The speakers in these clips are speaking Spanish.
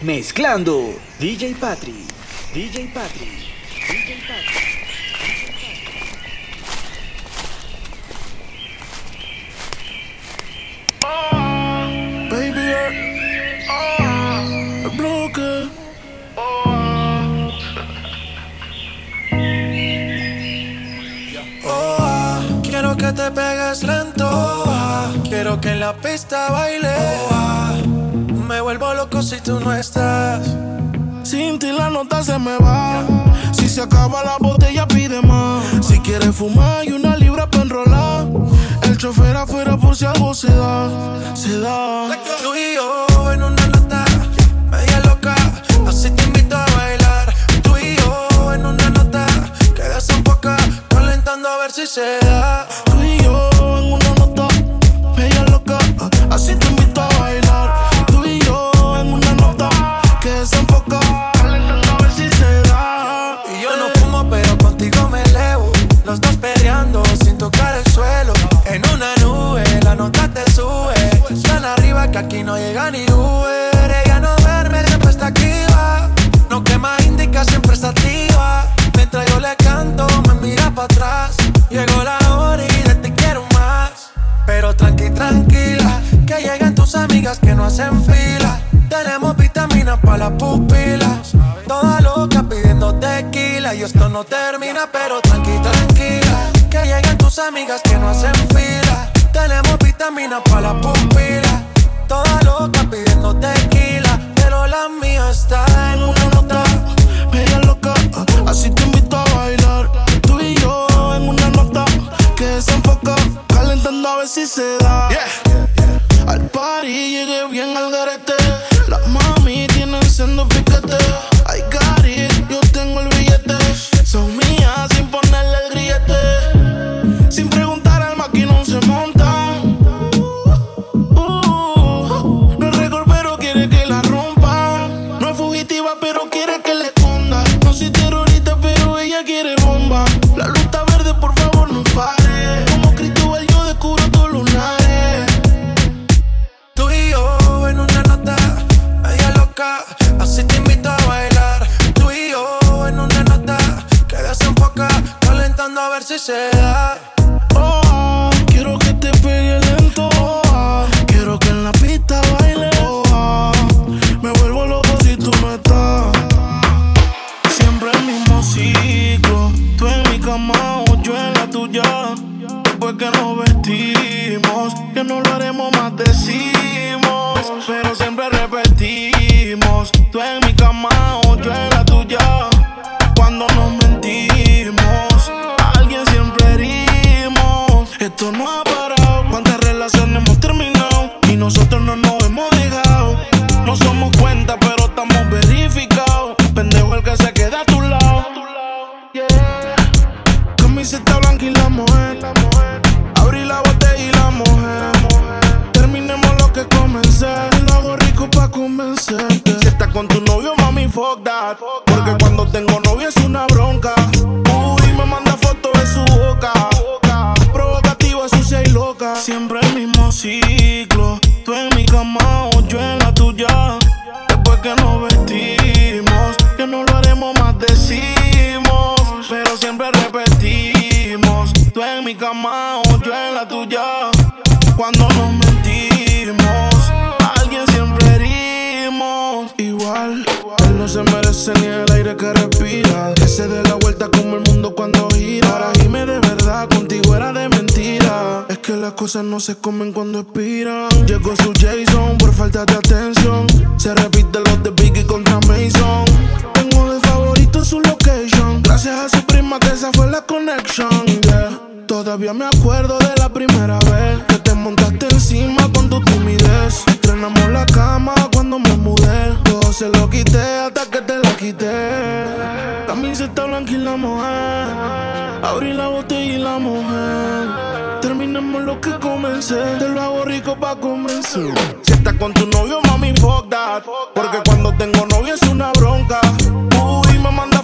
Mezclando. DJ Patri. DJ Patri. DJ Patri. Oh, ah, que te pegues lento. Oh, ah, quiero que en la pista baile. Oh, ah, si tú no estás. Sin ti la nota se me va. Si se acaba la botella, pide más. Si quieres fumar y una libra para enrolar. El chofer afuera por si algo se da. Se da. Tú y yo en una nota media loca. Así te invito a bailar. Tú y yo en una nota que desemboca. Calentando a ver si se da. No llega ni Uber. Ella no duerme, siempre está activa. No quema indica, siempre está activa. Mientras yo le canto, me mira para atrás. Llegó la hora y de te quiero más. Pero tranqui, tranquila, que lleguen tus amigas que no hacen fila. Tenemos vitaminas para las pupilas. Toda loca pidiendo tequila. Y esto no termina, pero tranqui, tranquila. Que lleguen tus amigas que no hacen fila. Tenemos vitaminas para las pupilas. Toda loca pidiendo tequila. Pero la mía está en una nota. Media loca, así te invito a bailar. Tú y yo en una nota que desenfoca. Calentando a ver si se da. Tú en mi cama o yo en la tuya. Cuando nos mentimos, alguien siempre herimos. Igual, él no se merece ni el aire que respira. Que se dé la vuelta como el mundo cuando gira. Para irme de verdad, contigo era de mentira. Es que las cosas no se comen cuando expiran. Llegó su Jason por falta de atención. Se repite los de Biggie contra Mason. Tengo de favorito su location. Gracias a su prima que esa fue la connection. Todavía me acuerdo de la primera vez que te montaste encima con tu timidez. Estrenamos la cama cuando me mudé. Todo se lo quité hasta que te la quité. Camiseta blanca y la mujer. Abrí la botella y la mujer. Terminemos lo que comencé. Te lo hago rico pa' convencer. Si estás con tu novio, mami, fuck that. Porque cuando tengo novio es una bronca. Uy, me manda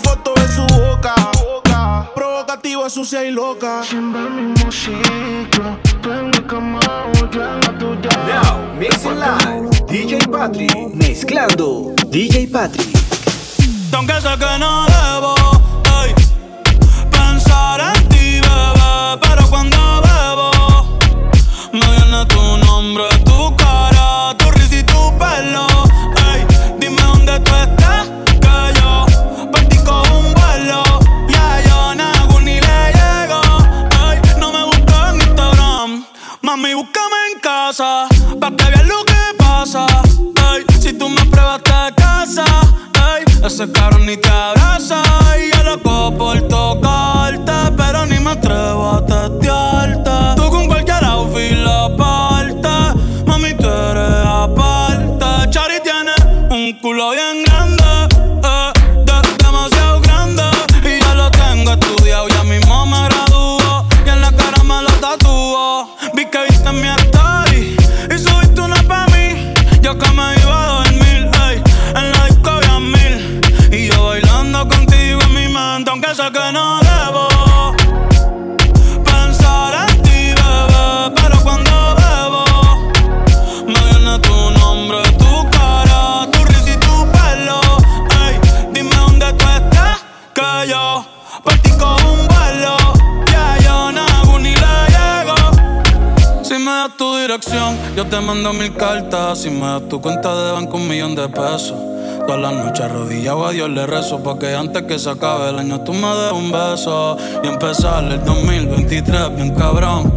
toda sucia y loca. Sin ver mi música, tú en mi cama o yo en la tuya. Now, mixing live, DJ Patrick. Mezclando, DJ Patrick. Aunque sé que no debo ey, pensar en ti, bebé, pero cuando bebo, me viene tu nombre, tu cara, tu risa y tu pelo. Ey, dime dónde tú estás. casa, pa' que veas lo que pasa. Ey, si tú me pruebas te casa, ey, ese cabrón ni te abraza. Y yo loco por tocarte, pero ni me atrevo a testear. te mando mil cartas. y me das tu cuenta de banco, un millón de pesos. Todas las noches arrodillado a Dios le rezo Pa' que antes que se acabe el año tú me des un beso Y empezar el 2023 bien cabrón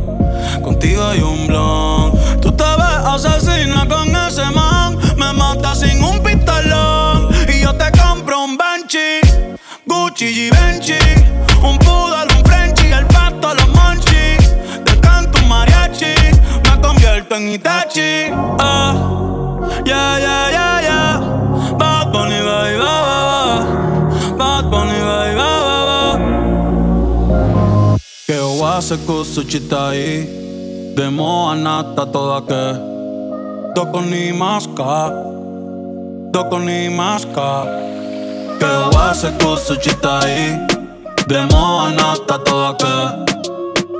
Contigo hay un blon Tú te ves asesina con ese man Me mata sin un pistolón Y yo te compro un Benchi Gucci y Benchi Un poodle, un Frenchie El pato, los manchi experto en Itachi. Ah, yeah, yeah, yeah, yeah. Bad Bunny, bye, bye. se cosa ci stai De moa nata toda che Tocco ni masca Tocco ni masca Che va se cosa ci stai De moa nata toda che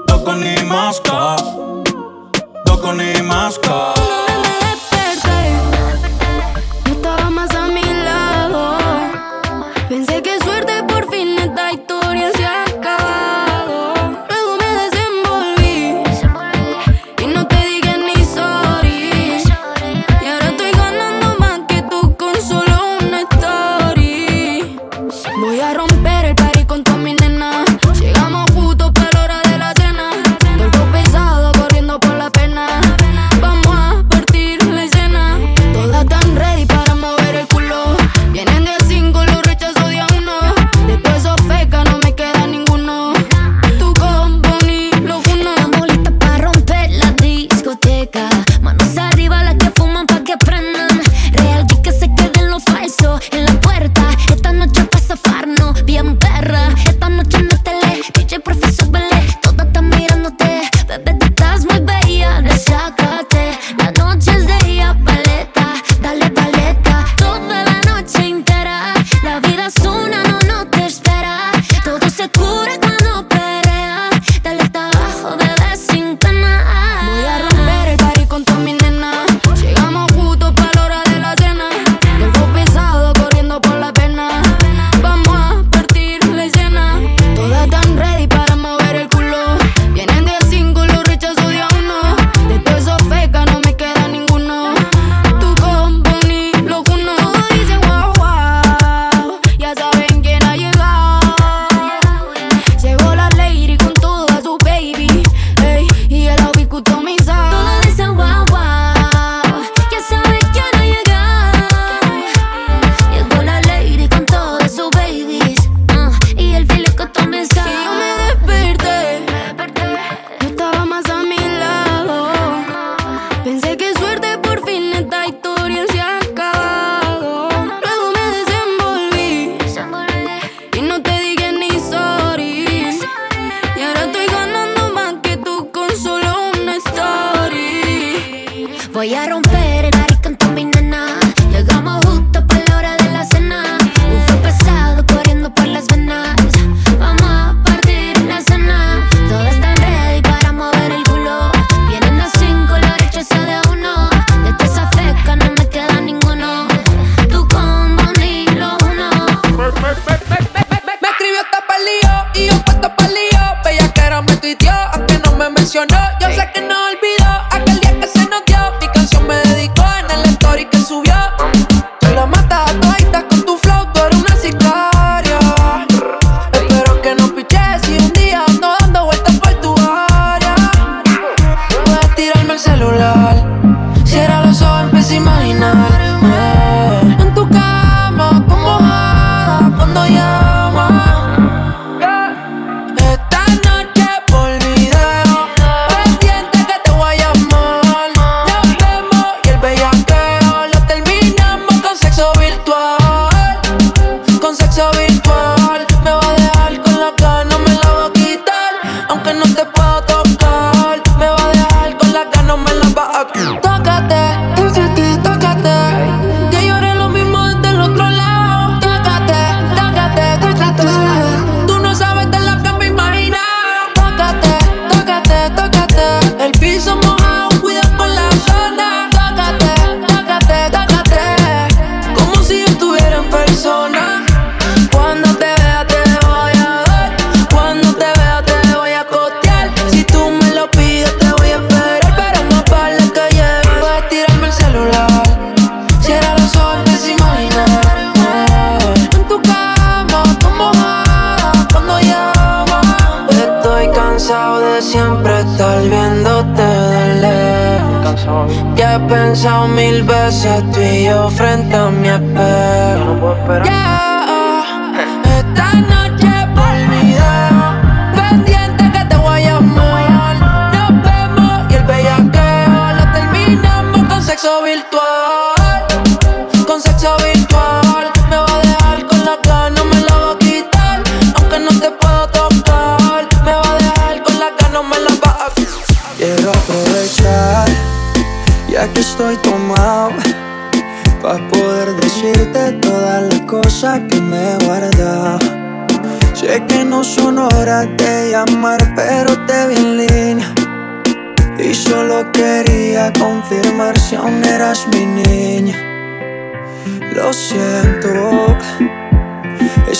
Tocco ni masca con y.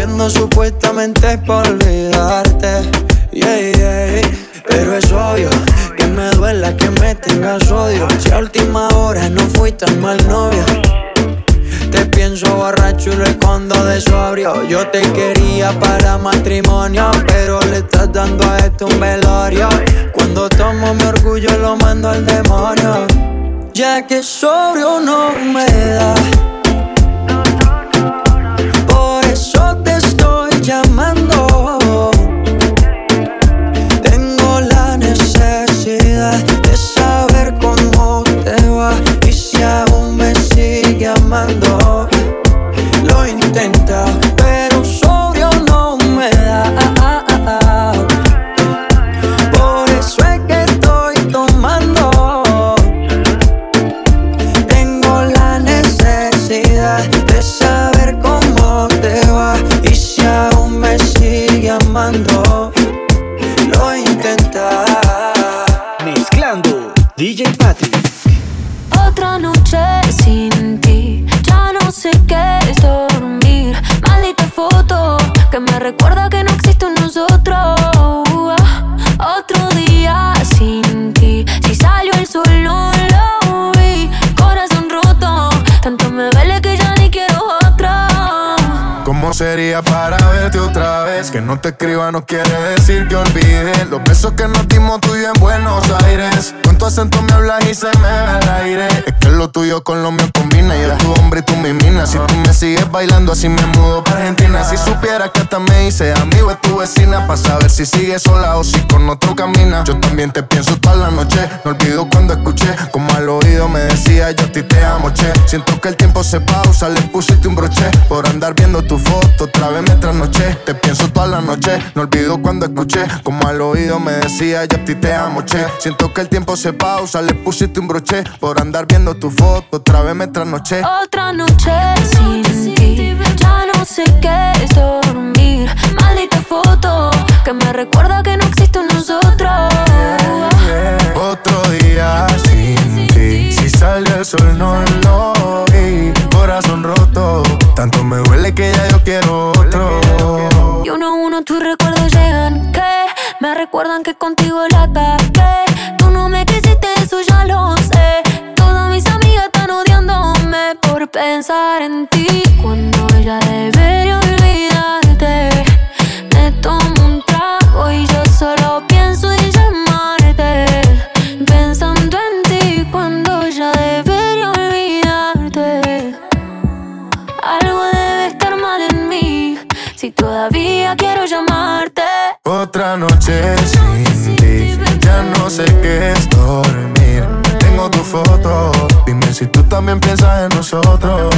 Bebiendo supuestamente por olvidarte. Pero es obvio que me duela que me tengas odio. Si a última hora no fui tan mal novio. Te pienso borracho y lo escondo de sobrio. Yo te quería para matrimonio, pero le estás dando a esto un velorio. Cuando tomo mi orgullo lo mando al demonio. Ya que sobrio no me da. Por eso te Recuerda que sería para verte otra vez. Que no te escriba no quiere decir que olvide los besos que nos dimos tú en Buenos Aires. Con tu acento me hablas y se me ve el aire. Es que lo tuyo con lo mío combina. Y eres tu hombre y tú mi mina. Si tú me sigues bailando así me mudo para Argentina. Si supieras que hasta me hice amigo de tu vecina. Para saber si sigues sola o si con otro camina. Yo también te pienso toda la noche. No olvido cuando escuché como al oído me decía yo a ti te amo, che. Siento que el tiempo se pausa, le pusiste un broche. Por andar viendo tu foto, otra vez me trasnoché. Te pienso toda la noche. No olvido cuando escuché como al oído me decía yo a ti te amo, che. Siento que el tiempo se pausa, le pusiste un broche. Por andar viendo tu foto, otra vez me trasnoché. Otra noche sin ti, ya no sé qué es dormir. Maldita foto que me recuerda que no existe un nosotros. Otro día sin ti, si sale el sol no lo vi. Corazón roto, tanto me duele que ya yo quiero otro. Y uno a uno tus recuerdos llegan que me recuerdan que contigo la cagué. Tú no me quisiste, eso ya lo sé. Todas mis amigas están odiándome por pensar en ti cuando ella debería olvidarte. Noche sin ti, ya no sé qué es dormir. Tengo tu foto, dime si tú también piensas en nosotros.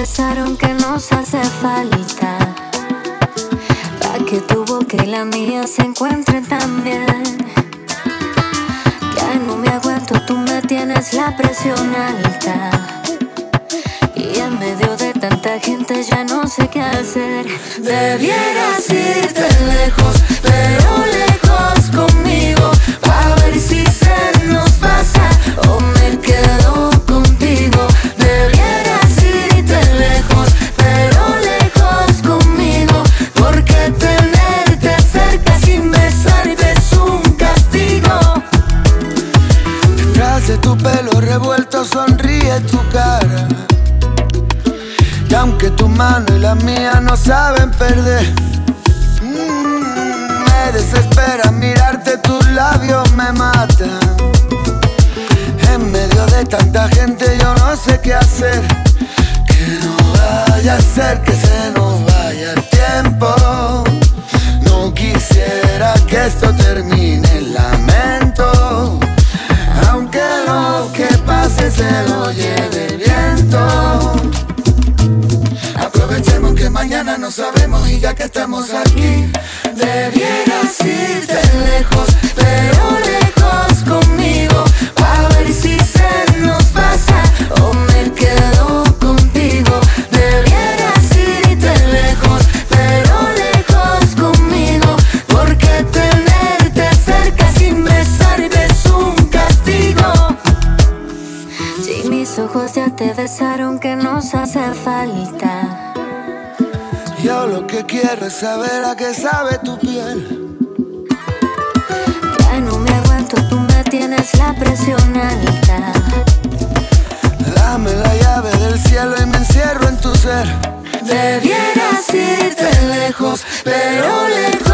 Besaron, que nos hace falta? Pa' que tu boca y la mía se encuentren también. Ya no me aguanto, tú me tienes la presión alta. Y en medio de tanta gente ya no sé qué hacer. Debieras irte lejos, pero lejos conmigo. A ver si sonríe tu cara. Y aunque tu mano y la mía no saben perder, mm, me desespera mirarte, tus labios me matan. En medio de tanta gente yo no sé qué hacer. Que no vaya a ser que se nos vaya el tiempo. No quisiera que esto termine en lamento. Se lo lleve el viento. Aprovechemos que mañana no sabemos y ya que estamos aquí, debieras irte lejos, pero quiero es saber a qué sabe tu piel. Ya no me aguanto, tú me tienes la presión alta. Dame la llave del cielo y me encierro en tu ser. Debieras irte lejos, pero lejos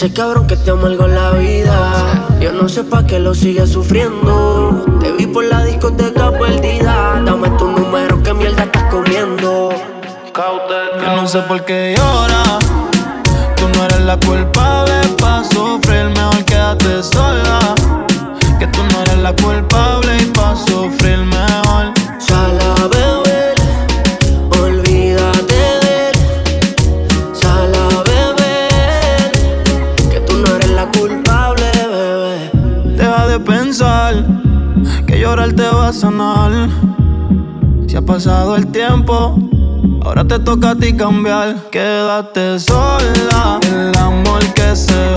Ese cabrón que te amargó la vida. Yo no sé pa' qué lo sigues sufriendo. Te vi por la discoteca perdida. Dame tu número, que mierda estás comiendo. Yo no sé por qué llora. Tú no eres la culpable pa' sufrir, mejor quédate sola. Que tú no eres la culpable y pa' sufrir mejor. Si ha pasado el tiempo, ahora te toca a ti cambiar. Quédate sola, el amor que se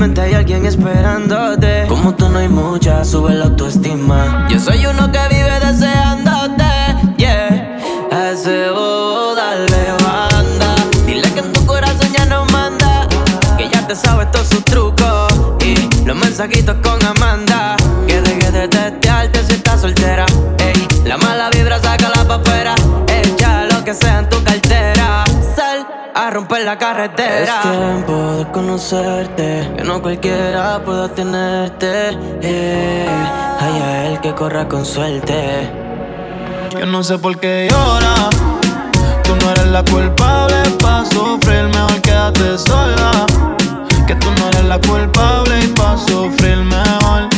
Hay alguien esperándote. Como tú no hay mucha, sube la autoestima. Yo soy uno que vive deseándote, yeah. A ese bobo dale banda. Dile que en tu corazón ya no manda. Que ya te sabe todos sus trucos. Y los mensajitos con Amanda. Que deje de testearte si estás soltera. La carretera. Es tiempo de conocerte, que no cualquiera pueda tenerte. Eh, hay a él que corra con suerte. Yo no sé por qué llora. Tú no eres la culpable pa' sufrir, mejor quédate sola. Que tú no eres la culpable y pa' sufrir mejor.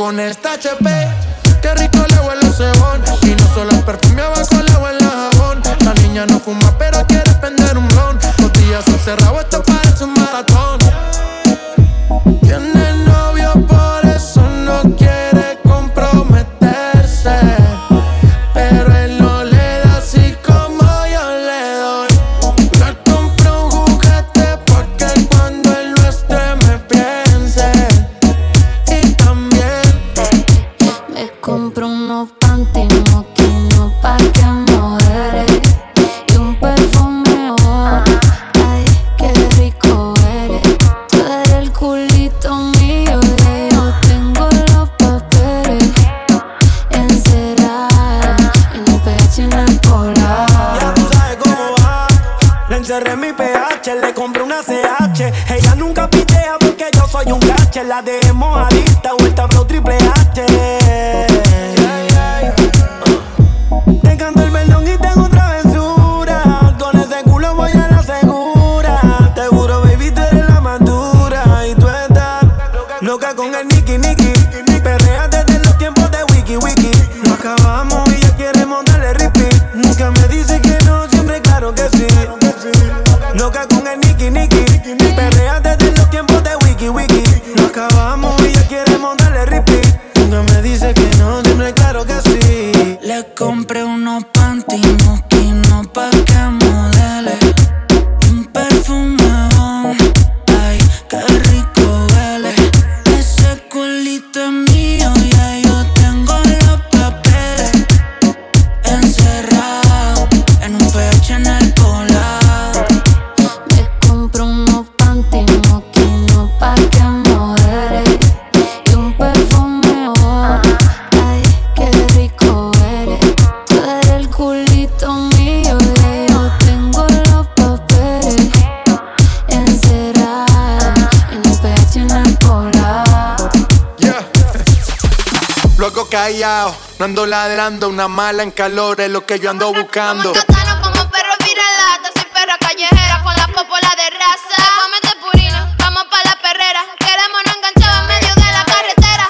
con esta HP. Qué rico le huele el cebón. Y no solo el perfume con el Nicky No ando ladrando, una mala en calor es lo que yo ando buscando. Como como perro viralata, soy perra callejera con la popola de raza. Cómete purina, vamos pa' la perrera. Queremos no enganchar en medio de la carretera.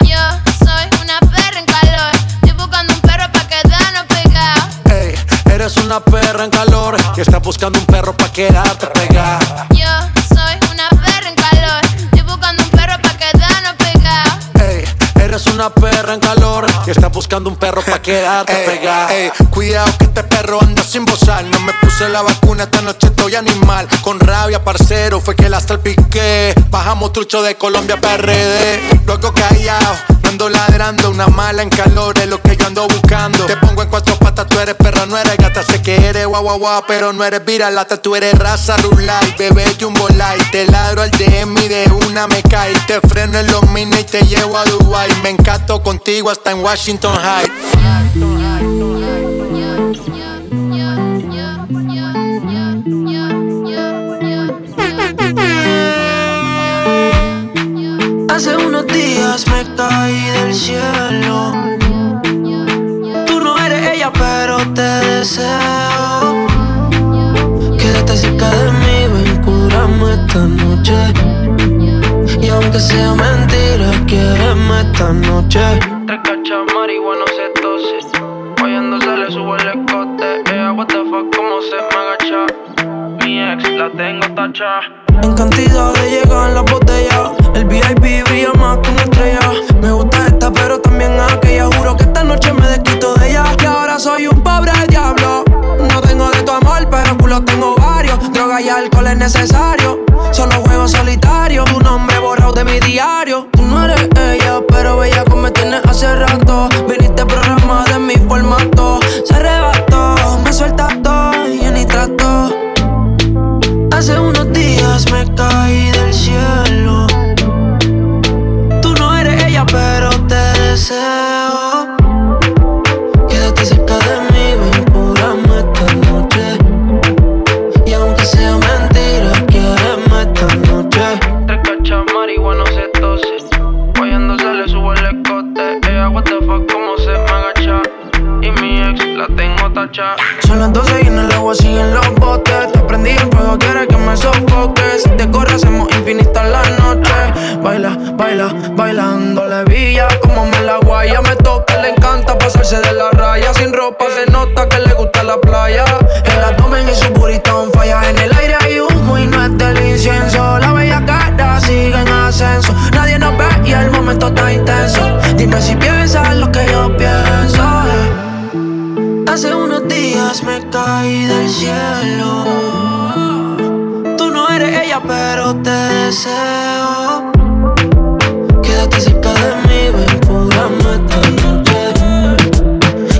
Yo, soy una perra en calor. Estoy buscando un perro pa' quedarnos pegados. Ey, eres una perra en calor y estás buscando un perro pa' quedarte buscando un perro pa' quedarte pegado. cuidado que este perro anda sin bozar. No me puse la vacuna, esta noche estoy animal. Con rabia, parcero, fue que la piqué. Bajamos trucho de Colombia, PRD. Luego callado, ando ladrando. Una mala en calor es lo que yo ando buscando. Te pongo en cuatro guau guau pero no eres viralata. Tú eres raza rulay, bebé jumbo light. Te ladro al DM y de una me cae. Te freno en los mini y te llevo a Dubai. Me encanto contigo hasta en Washington High. Hace unos días me caí del cielo. Pero te deseo. Quédate cerca de mí, ven, curame esta noche. Y aunque sea mentira, quiéreme esta noche. Tres cachas marihuana se tose. Oyendo se le subo el escote. Ella, what the fuck, cómo se me agacha. Mi ex la tengo tacha. En cantidad de llegar en la botella. El VIP brilla más que una estrella. Me gusta pero también a aquella. Juro que esta noche me desquito de ella. Y ahora soy un pobre diablo. No tengo de tu amor, pero culo tengo varios. Droga y alcohol es necesario. Solo juego solitario. Tu nombre borrado de mi diario. Tú no eres ella, pero ella como me tienes hace rato. Viniste programada en mi formato. Se arrebató, me suelta todo y ni trato. Hace unos días me caí del cielo. Son las 12 y en el agua siguen los botes. Te prendí en fuego, quieres que me sofoque. Si te corre, hacemos infinita la noche. Baila, baila, bailando la villa. Como me la guaya, me toca, le encanta pasarse de la raya. Sin ropa se nota que le gusta la playa. El abdomen y su purita on falla. En el aire hay humo y no es del incienso. La bella cara sigue en ascenso. Nadie nos ve y el momento está intenso. Dime si piensas lo que yo pienso. eh. Hace unos deseo. Quédate cerca de mí, ven, júrame esta noche.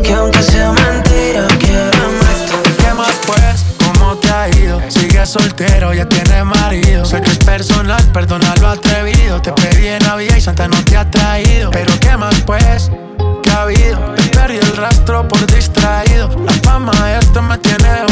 Que aunque sea mentira, quiero esta ¿Qué más pues? ¿Cómo te ha ido? Sigues soltero, ya tienes marido. Sé que es personal, perdona lo atrevido. Te pedí en Navidad y Santa no te ha traído. Pero ¿qué más pues? ¿Qué ha habido? Te perdí el rastro por distraído. La fama esto me tiene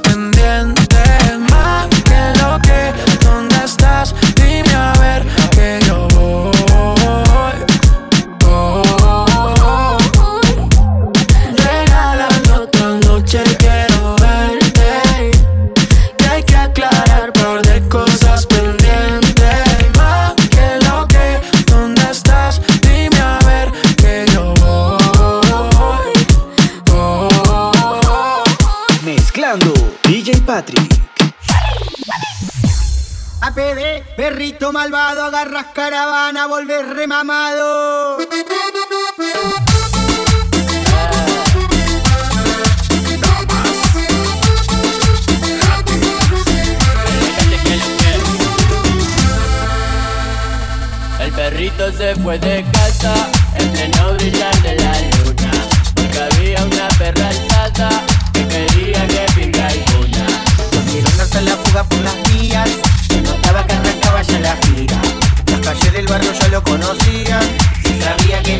Cosas Perrito malvado, agarras caravana, volver remamado. El perrito se fue de casa en pleno brillar de la luna. Porque había una perra alzada que quería que pinga alguna. Quiero darse la fuga por las vías, del barrio ya lo conocía. Sabía que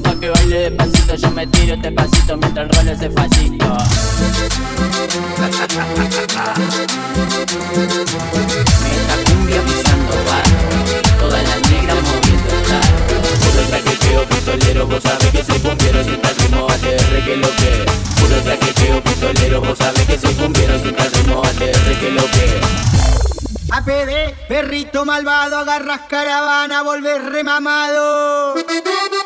pa' que baile despacito. Yo me tiro este pasito mientras el rol ese facito. Esta cumbia pisando va Toda la negra moviendo está Puro traqueteo pistolero Vos sabés que soy cumbiero Sin tal ritmo ATR que lo que Puro traqueteo pistolero Vos sabés que soy cumbiero Sin tal ritmo ATR que lo que APD, perrito malvado, agarras caravana, volvés remamado.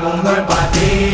আগুন বাতিল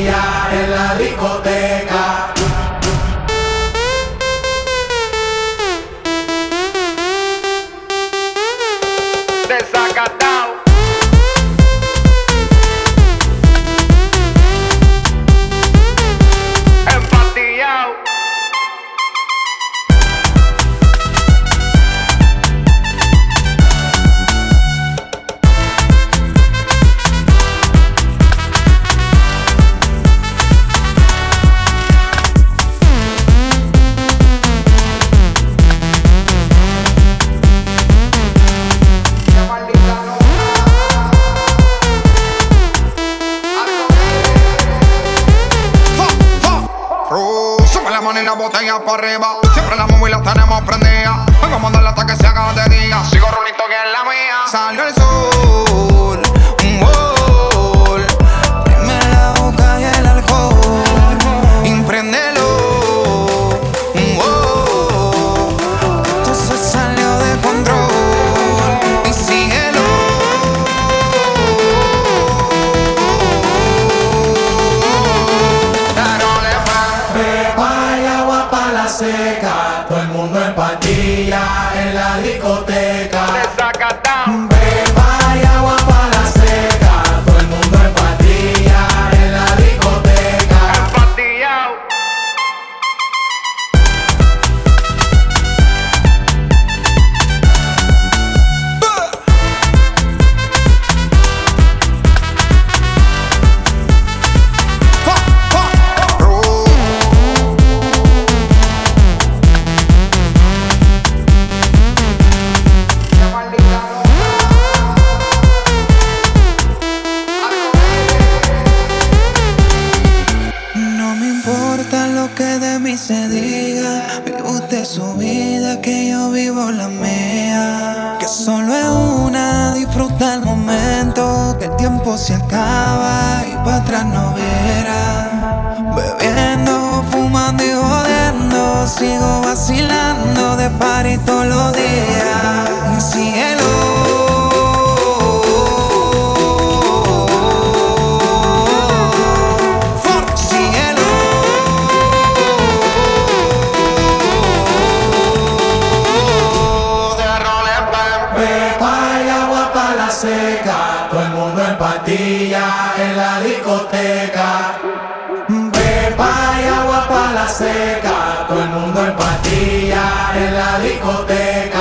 tiempo se acaba y para atrás no verá. Bebiendo, fumando y jodiendo, sigo vacilando de par todos los días. Mi cielo discoteca. Pepa y agua para la seca. Todo el mundo en pastilla en la discoteca.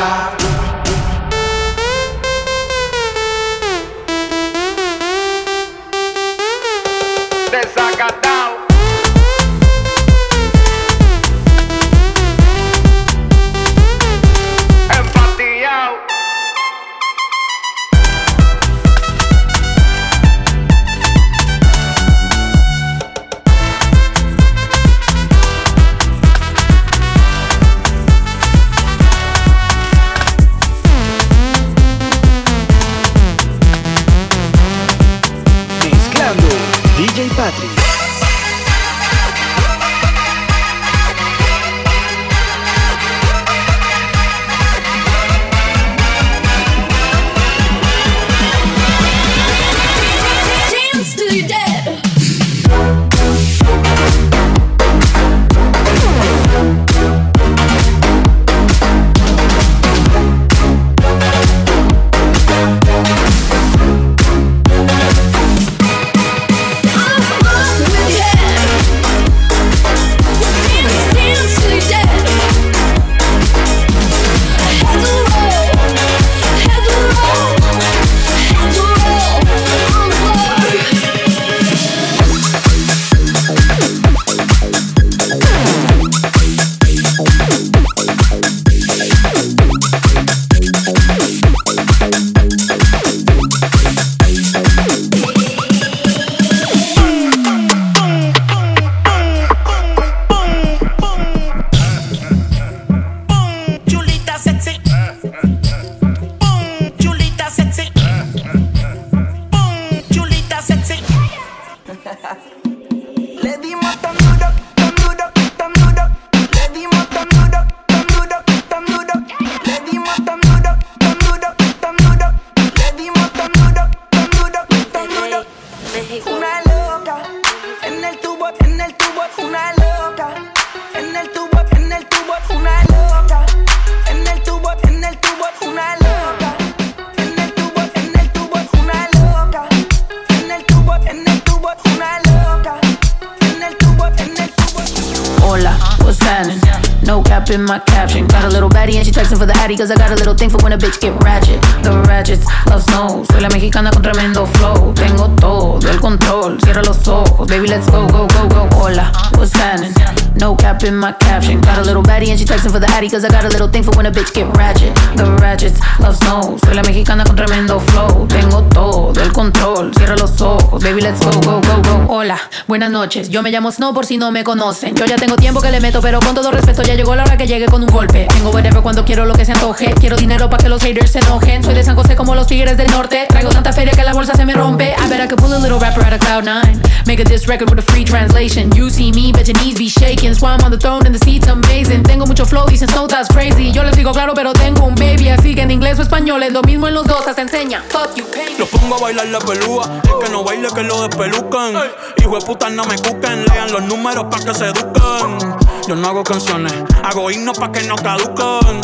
Cause I got a little thing for when a bitch get ratchet. The ratchets love snow. Soy la mexicana con tremendo flow. Tengo todo el control. Cierra los ojos, baby, let's go, go, go, go. Hola, buenas noches. Yo me llamo Snow por si no me conocen. Yo ya tengo tiempo que le meto, pero con todo respeto ya llegó la hora que llegue con un golpe. Tengo whatever cuando quiero lo que se antoje. Quiero dinero para que los haters se enojen. Soy de San José como los tigres del norte. Traigo tanta feria que la bolsa se me rompe. I bet I could pull a little rapper out of cloud nine. Make a diss record with a free translation. You see me, bet your knees be shaking. Swam on the throne and the seat's amazing. Tengo mucho flow, dicen Snow, that's crazy. Yo les digo claro, pero tengo un baby. Así que en inglés o español es lo mismo en los dos, hasta enseña. Fuck you, pay. Los pongo a bailar la pelúa, el que no baile que lo despelucan. Hijo de puta no me cuquen, lean los números pa' que se eduquen. Yo no hago canciones, hago himnos pa' que no caduquen.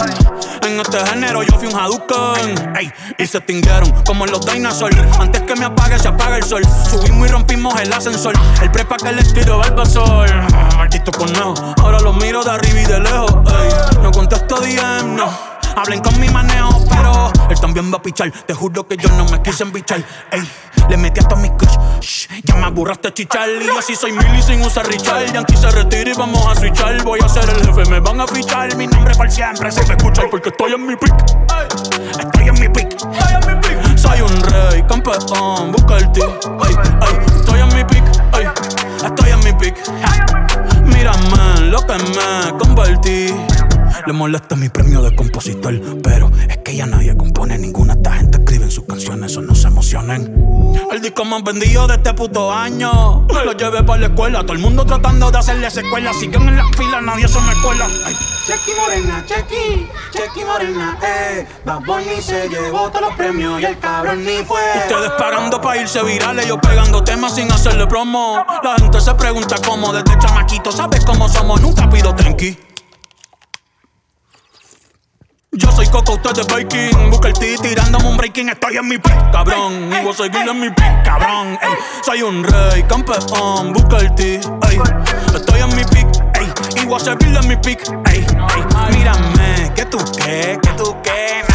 En este género yo fui un Hadouken. Ey, y se extinguieron como los dinosaurs. Antes que me apague, se apaga el sol. Subimos y rompimos el ascensor. El prepa que les tiro Balbasol. Maldito conejo, ahora los miro de arriba y de lejos. Ey, no contesto DM, no. Hablen con mi manejo, pero él también va a pichar. Te juro que yo no me quise embichar. Ey, le metí hasta mi kush. Shh, ya me aburraste chichar. Y yo así soy mili sin usar Richard. Yankee se retira y vamos a switchar. Voy a ser el jefe, me van a fichar. Mi nombre por siempre se me escucha porque estoy en mi pick. Estoy en mi pick. Soy un rey, campeón, busca el ti. Ey, ey, estoy en mi pick. Ey, estoy en mi pick. Mírame lo que me convertí. Le molesta mi premio de compositor, pero es que ya nadie compone ninguna. Esta gente escribe en sus canciones, eso no se emocionen. El disco más vendido de este puto año. Lo llevé para la escuela, todo el mundo tratando de hacerle secuela. Siguen en la fila, nadie se me cuela. Ay. Chequi morena, chequi, chequi morena, eh. Bad Bunny se llevó todos los premios y el cabrón ni fue. Ustedes pagando pa' irse virales, yo pegando temas sin hacerle promo. La gente se pregunta cómo desde chamaquito, ¿sabes cómo somos? Nunca pido tranqui. Yo soy Coco, usted de Baking. Busca el T tirándome un breaking. Estoy en mi pick, cabrón. Y voy a seguir en mi pick, cabrón. Ey, soy un rey, campeón. Busca el T, ey. Estoy en mi pick, ey. voy a de mi pick. Ey, ey, mírame, que tú qué, que tú qué.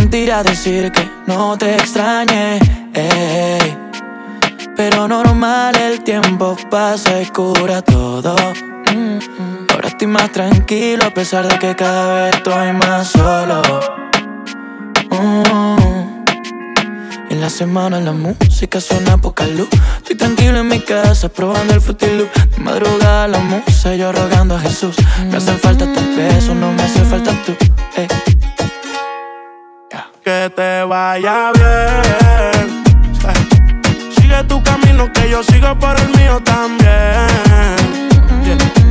Mentira decir que no te extrañé. Pero normal, el tiempo pasa y cura todo. Ahora estoy más tranquilo a pesar de que cada vez estoy más solo. Mm. En la semana la música suena poca luz. Estoy tranquilo en mi casa probando el frutilú. De madrugada la musa yo rogando a Jesús. Me hacen falta tus besos, no me hace falta tú. Que te vaya bien. Sigue tu camino que yo sigo por el mío también.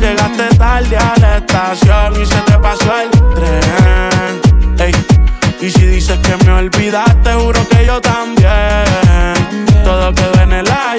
Llegaste tarde a la estación y se te pasó el tren. Y si dices que me olvidaste, juro que yo también. Todo quedó en el ayer.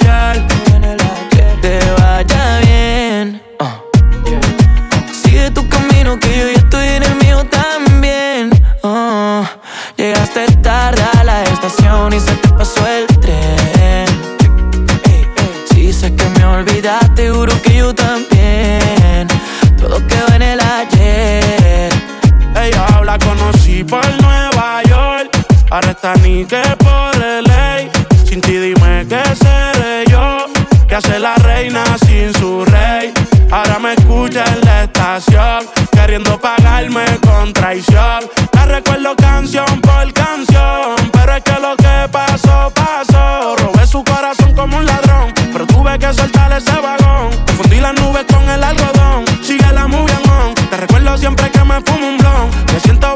Está ni que por ley. Sin ti dime qué seré yo. Que hace la reina sin su rey. Ahora me escucha en la estación. Queriendo pagarme con traición. La recuerdo canción por canción. Pero es que lo que pasó, pasó. Robé su corazón como un ladrón. Pero tuve que soltar ese vagón. Confundí las nubes con el algodón. Sigue la movie on. Te recuerdo siempre que me fumo un blon. Me siento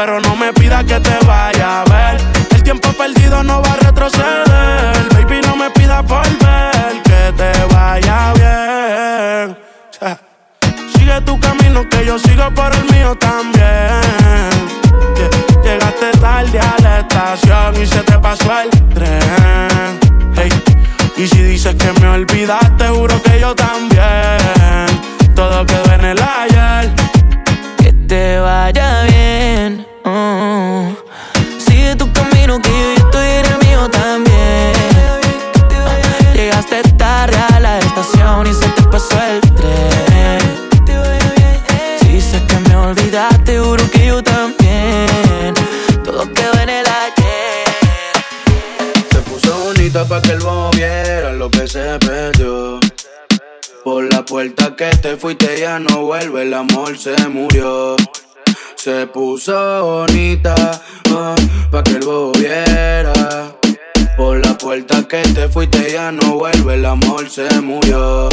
Pero no me pidas que te vaya a ver. El tiempo perdido no va a retroceder. Baby, no me pidas volver. Que te vaya bien. Sigue tu camino que yo sigo por el mío también. Llegaste tarde a la estación y se te pasó el tren. Y si dices que me olvidaste, juro que yo también. Puerta que te fuiste ya no vuelve, el amor se murió. Se puso bonita ah, pa' que el bobo viera. Por la puerta que te fuiste ya no vuelve, el amor se murió.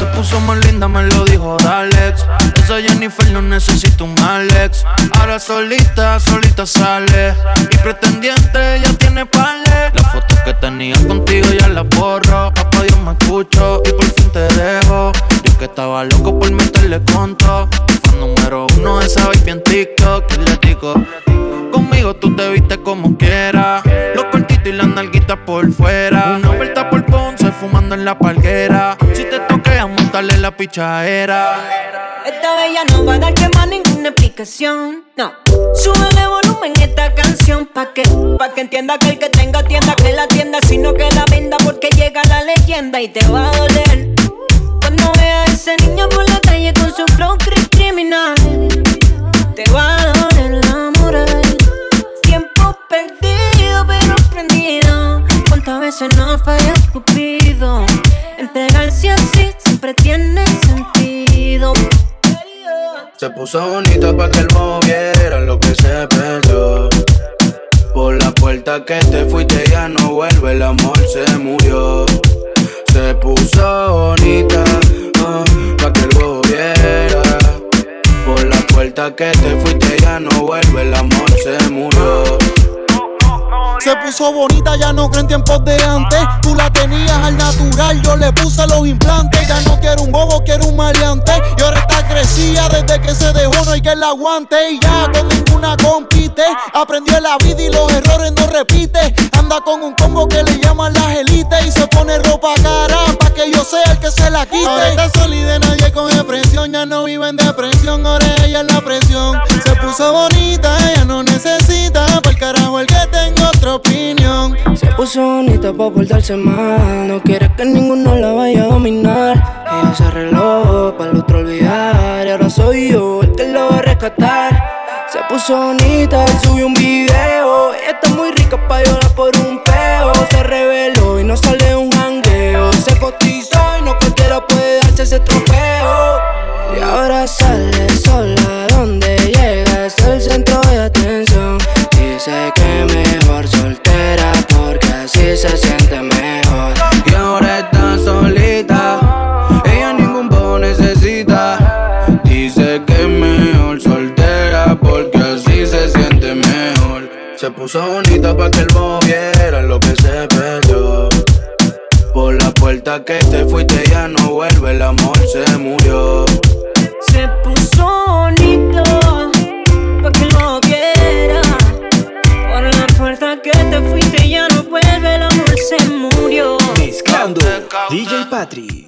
Se puso más linda, me lo dijo Dalex. Esa Jennifer no necesita un Alex. Ahora solita, solita sale. Y pretendiente ya tiene pale. Las fotos que tenía contigo ya las borro. Papá Dios me escucho y por fin te dejo. Yo que estaba loco por meterle conto. Fan número uno de esa baby en TikTok. Y le digo, conmigo tú te viste como quieras. Los cortitos y las nalguitas por fuera. Una vuelta por fumando en la palguera. Si te toquea, montarle la pichadera. Esta bella no va a dar que más ninguna explicación. No. Súbele volumen a esta canción pa' que, pa' que entienda que el que tenga tienda que la tienda, sino que la venda porque llega la leyenda y te va a doler. Cuando veas a ese niño por la calle con su flow cri- criminal, te va a doler la moral. Tiempo perdido pero prendido cuántas veces nos falla Cupido. Entregarse así siempre tiene sentido. Se puso bonita pa' que el moviera lo que se perdió. Por la puerta que te fuiste ya no vuelve, el amor se murió. Se puso bonita ah, pa' que el viera. Por la puerta que te fuiste ya no vuelve, el amor se murió. Se puso bonita, ya no creo en tiempos de antes. Tú la tenías al natural, yo le puse los implantes. Ya no quiero un bobo, quiero un maleante. Y ahora está crecida desde que se dejó, no hay que la aguante. Y ya con ninguna compite. Aprendió la vida y los errores no repite. Anda con un combo que le llaman las élites. Y se pone ropa cara pa' que yo sea el que se la quite. Ahora está sólida, nadie coge presión. Ya no vive en depresión, ahora ella es la presión. Se puso bonita, ella no necesita. Para el carajo el que tengo opinión. Se puso bonita pa' portarse mal. No quiere que ninguno la vaya a dominar. Ella se arregló para el otro olvidar. Y ahora soy yo el que la va a rescatar. Se puso bonita subió un video. Ella está muy rica pa' llorar por un peo. Se reveló y no sale un jangueo. Se cotizó y no cualquiera puede darse ese trofeo. Y ahora sale sola donde llega es el centro de atención. Dice que soltera porque así se siente mejor. Y ahora está solita, ella ningún bobo necesita. Dice que es mejor soltera porque así se siente mejor. Se puso bonita pa' que el bobo viera lo que se perdió. Por la puerta que te fuiste ya no vuelve, el amor se murió. Puerta que te fuiste ya no vuelve, el amor se murió. Mezclando DJ Patri.